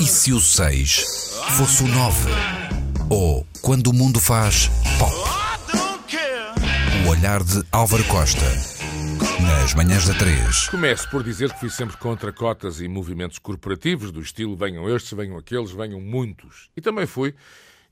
E se o 6 fosse o 9? Ou quando o mundo faz pop? O olhar de Álvaro Costa. Nas manhãs da 3. Começo por dizer que fui sempre contra cotas e movimentos corporativos do estilo venham estes, venham aqueles, venham muitos. E também fui,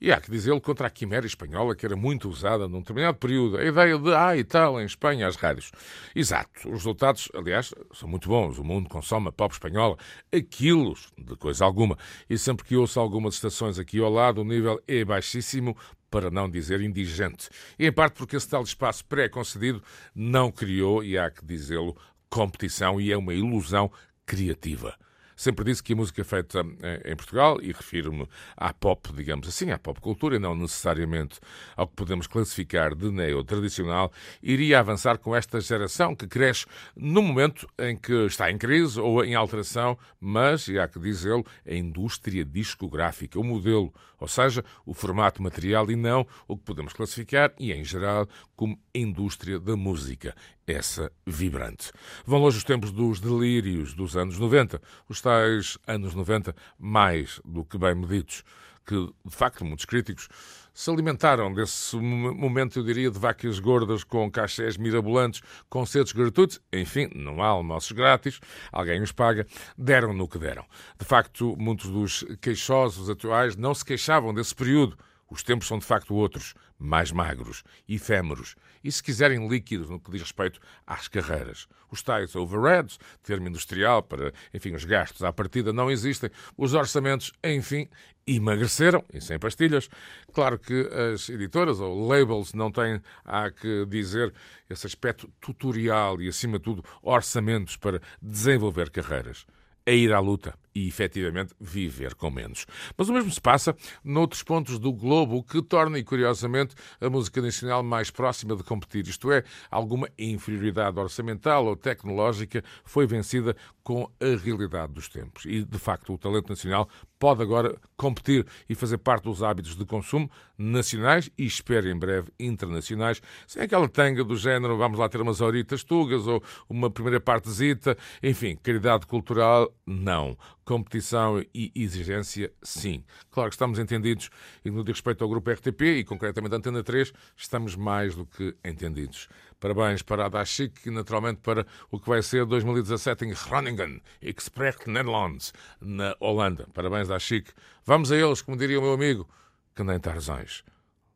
e há que dizê-lo, contra a quimera espanhola que era muito usada num determinado período. A ideia de, ah, e tal, em Espanha, as rádios. Exato. Os resultados, aliás, são muito bons. O mundo consome a pop espanhola a quilos de coisa alguma. E sempre que ouço algumas estações aqui ao lado, o nível é baixíssimo, para não dizer indigente. E em parte porque esse tal espaço pré-concedido não criou, e há que dizê-lo, competição e é uma ilusão criativa. Sempre disse que a música feita em Portugal, e refiro-me à pop, digamos assim, à pop cultura, e não necessariamente ao que podemos classificar de neo-tradicional, iria avançar com esta geração que cresce no momento em que está em crise ou em alteração, mas, e há que dizê-lo, a indústria discográfica, o modelo, ou seja, o formato material e não o que podemos classificar, e em geral, como indústria da música, essa vibrante. Vão longe os tempos dos delírios dos anos 90, os tais anos 90 mais do que bem medidos, que, de facto, muitos críticos se alimentaram desse momento, eu diria, de vacas gordas com cachés mirabolantes, concertos gratuitos, enfim, não há almoços grátis, alguém os paga, deram no que deram. De facto, muitos dos queixosos atuais não se queixavam desse período, os tempos são de facto outros, mais magros, efêmeros e, se quiserem, líquidos no que diz respeito às carreiras. Os tais overheads, termo industrial para, enfim, os gastos à partida não existem. Os orçamentos, enfim, emagreceram, e sem pastilhas. Claro que as editoras ou labels não têm, há que dizer, esse aspecto tutorial e, acima de tudo, orçamentos para desenvolver carreiras. É ir à luta e, efetivamente, viver com menos. Mas o mesmo se passa noutros pontos do globo, que torna, e curiosamente, a música nacional mais próxima de competir. Isto é, alguma inferioridade orçamental ou tecnológica foi vencida com a realidade dos tempos. E, de facto, o talento nacional pode agora competir e fazer parte dos hábitos de consumo nacionais e, espero em breve, internacionais, sem aquela tanga do género vamos lá ter umas horitas tugas ou uma primeira partezita, enfim, caridade cultural, não competição e exigência, sim. Claro que estamos entendidos e no que respeito ao grupo RTP e concretamente a Antena 3, estamos mais do que entendidos. Parabéns para a Dashik e naturalmente para o que vai ser 2017 em Groningen, Exprecht Netherlands, na Holanda. Parabéns Dashik. Vamos a eles, como diria o meu amigo, que nem Tarzões.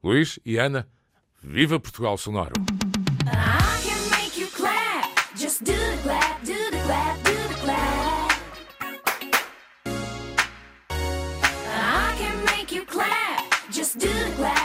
Luís e Ana, viva Portugal Sonoro! Yeah, now